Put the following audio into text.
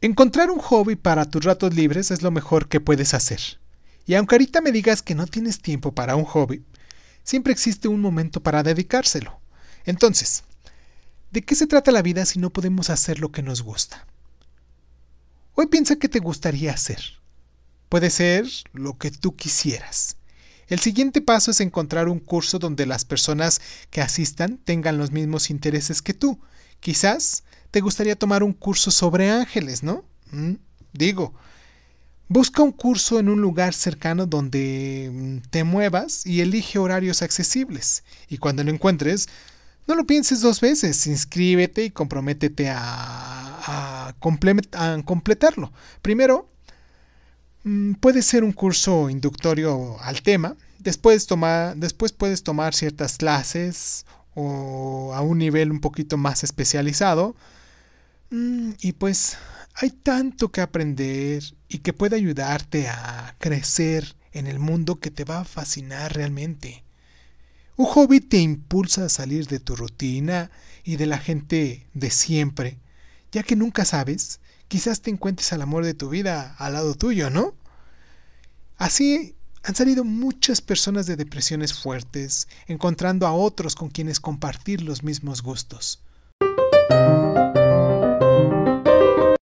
Encontrar un hobby para tus ratos libres es lo mejor que puedes hacer. Y aunque ahorita me digas que no tienes tiempo para un hobby, siempre existe un momento para dedicárselo. Entonces, ¿de qué se trata la vida si no podemos hacer lo que nos gusta? Hoy piensa qué te gustaría hacer. Puede ser lo que tú quisieras. El siguiente paso es encontrar un curso donde las personas que asistan tengan los mismos intereses que tú. Quizás te gustaría tomar un curso sobre ángeles, ¿no? Mm, digo, busca un curso en un lugar cercano donde mm, te muevas y elige horarios accesibles. Y cuando lo encuentres, no lo pienses dos veces, inscríbete y comprométete a, completarlo. Primero, Mm, puede ser un curso inductorio al tema. Después, después puedes tomar ciertas clases o a un nivel un poquito más especializado. Mm, y pues hay tanto que aprender y que puede ayudarte a crecer en el mundo que te va a fascinar realmente. Un hobby te impulsa a salir de tu rutina y de la gente de siempre, ya que nunca sabes quizás te encuentres al amor de tu vida al lado tuyo, ¿no? Así han salido muchas personas de depresiones fuertes, encontrando a otros con quienes compartir los mismos gustos.